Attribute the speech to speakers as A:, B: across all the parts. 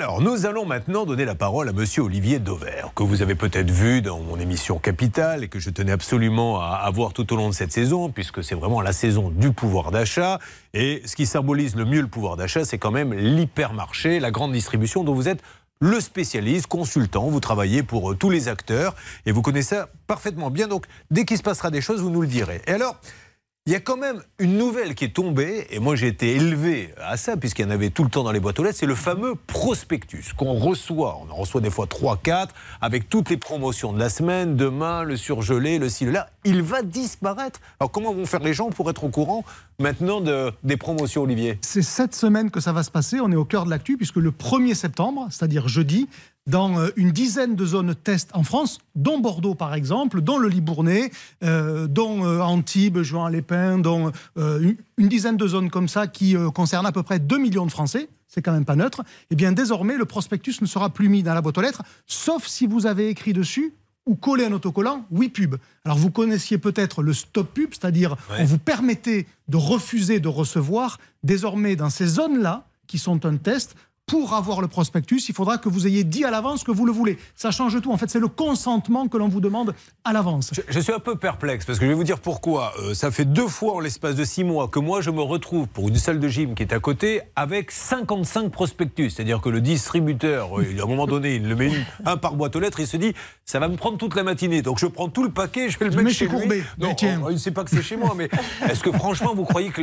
A: Alors, nous allons maintenant donner la parole à monsieur Olivier Dauvert, que vous avez peut-être vu dans mon émission Capital et que je tenais absolument à avoir tout au long de cette saison, puisque c'est vraiment la saison du pouvoir d'achat. Et ce qui symbolise le mieux le pouvoir d'achat, c'est quand même l'hypermarché, la grande distribution dont vous êtes le spécialiste, consultant, vous travaillez pour euh, tous les acteurs et vous connaissez ça parfaitement bien. Donc, dès qu'il se passera des choses, vous nous le direz. Et alors, il y a quand même une nouvelle qui est tombée, et moi j'ai été élevé à ça, puisqu'il y en avait tout le temps dans les boîtes aux lettres, c'est le fameux prospectus qu'on reçoit. On en reçoit des fois 3, 4, avec toutes les promotions de la semaine, demain, le surgelé, le ci, le là. Il va disparaître. Alors comment vont faire les gens pour être au courant maintenant de, des promotions, Olivier?
B: C'est cette semaine que ça va se passer. On est au cœur de l'actu, puisque le 1er septembre, c'est-à-dire jeudi, dans euh, une dizaine de zones test en France, dont Bordeaux par exemple, dont le Libournais, euh, dont euh, Antibes, Juan-les-Pins, dont une dizaine de zones comme ça qui concernent à peu près 2 millions de Français, c'est quand même pas neutre, et eh bien désormais le prospectus ne sera plus mis dans la boîte aux lettres, sauf si vous avez écrit dessus ou collé un autocollant oui pub. Alors vous connaissiez peut-être le stop pub, c'est-à-dire on vous permettait de refuser de recevoir. Désormais, dans ces zones-là, qui sont un test, pour avoir le prospectus, il faudra que vous ayez dit à l'avance que vous le voulez. Ça change tout. En fait, c'est le consentement que l'on vous demande à l'avance.
A: Je, suis un peu perplexe parce que je vais vous dire pourquoi. Euh, ça fait deux fois en l'espace de six mois que moi, je me retrouve pour une salle de gym qui est à côté avec 55 prospectus. C'est-à-dire que le distributeur, euh, à un moment donné, il le met un par boîte aux lettres, il se dit ça va me prendre toute la matinée. Donc je prends tout le paquet, je vais le mettre chez lui. Non, tiens. il ne sait pas que c'est chez moi, mais est-ce que franchement, vous croyez que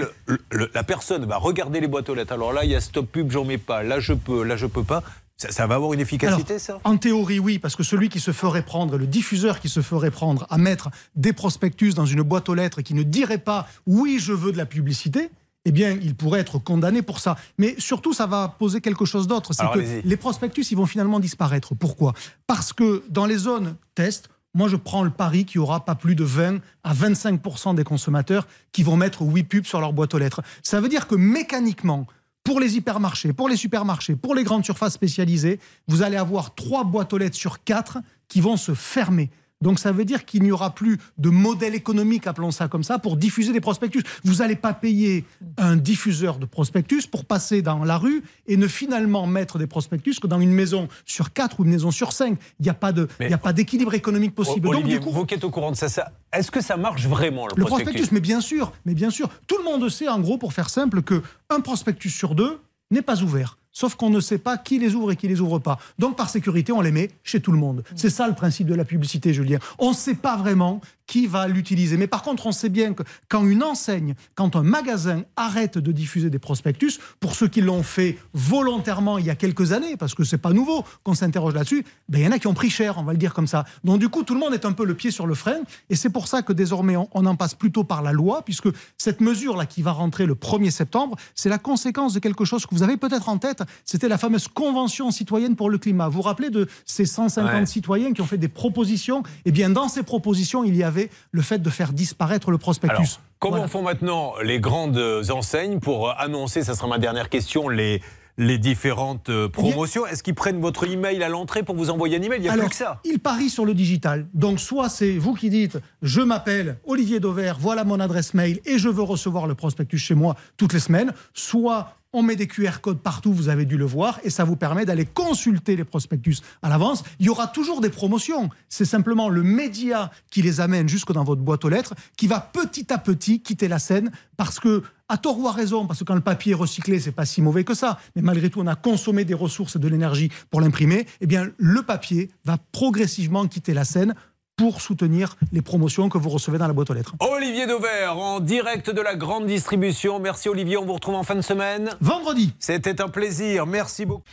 A: la personne va regarder les boîtes aux lettres? Alors là, il y a stop pub, j'en mets pas. Là, je peux, là je peux pas. Ça, va avoir une efficacité, ça
B: En théorie, oui, parce que celui qui se ferait prendre, le diffuseur qui se ferait prendre à mettre des prospectus dans une boîte aux lettres et qui ne dirait pas oui, je veux de la publicité, eh bien, il pourrait être condamné pour ça. Mais surtout, ça va poser quelque chose d'autre. C'est que les prospectus, ils vont finalement disparaître. Pourquoi? Parce que dans les zones test, moi, je prends le pari qu'il n'y aura pas plus de 20 à 25% des consommateurs qui vont mettre oui pub sur leur boîte aux lettres. Ça veut dire que mécaniquement, pour les hypermarchés, pour les supermarchés, pour les grandes surfaces spécialisées, vous allez avoir trois boîtes aux lettres sur quatre qui vont se fermer. Donc ça veut dire qu'il n'y aura plus de modèle économique, appelons ça comme ça, pour diffuser des prospectus. Vous n'allez pas payer un diffuseur de prospectus pour passer dans la rue et ne finalement mettre des prospectus que dans une maison sur quatre ou une maison sur cinq. Il n'y a pas d'équilibre économique possible.
A: Olivier, Donc, vous qui êtes au courant de ça, ça est-ce que ça marche vraiment le, prospectus,
B: Mais bien sûr, mais bien sûr. Tout le monde sait, en gros, pour faire simple, que un prospectus sur deux n'est pas ouvert. Sauf qu'on ne sait pas qui les ouvre et qui les ouvre pas. Donc par sécurité, on les met chez tout le monde. C'est ça le principe de la publicité, Julien. On ne sait pas vraiment qui va l'utiliser. Mais par contre, on sait bien que quand une enseigne, quand un magasin arrête de diffuser des prospectus, pour ceux qui l'ont fait volontairement il y a quelques années, parce que c'est pas nouveau qu'on s'interroge là-dessus, ben, il y en a qui ont pris cher, on va le dire comme ça. Donc du coup, tout le monde est un peu le pied sur le frein, et c'est pour ça que désormais on, on en passe plutôt par la loi, puisque cette mesure-là qui va rentrer le 1er septembre, c'est la conséquence de quelque chose que vous avez peut-être en tête, c'était la fameuse Convention citoyenne pour le climat. Vous vous rappelez de ces 150 citoyens qui ont fait des propositions? Eh bien, dans ces propositions, il y avait le fait de faire disparaître le prospectus.
A: comment font maintenant les grandes enseignes pour annoncer, ça sera ma dernière question, les, les différentes euh, promotions? Est-ce qu'ils prennent votre email à l'entrée pour vous envoyer un email? Il n'y a plus que ça.
B: Ils parient sur le digital. Donc, soit c'est vous qui dites Je m'appelle Olivier Dauvert, voilà mon adresse mail et je veux recevoir le prospectus chez moi toutes les semaines. Soit on met des QR codes partout, vous avez dû le voir, et ça vous permet d'aller consulter les prospectus à l'avance. Il y aura toujours des promotions. C'est simplement le média qui les amène jusque dans votre boîte aux lettres qui va petit à petit quitter la scène parce que à tort ou à raison, parce que quand le papier est recyclé, c'est pas si mauvais que ça, mais malgré tout, on a consommé des ressources et de l'énergie pour l'imprimer, eh bien, le papier va progressivement quitter la scène pour soutenir les promotions que vous recevez dans la boîte aux lettres.
A: Olivier Dauvert, en direct de la grande distribution. Merci Olivier, on vous retrouve en fin de semaine.
B: Vendredi.
A: C'était un plaisir, merci beaucoup.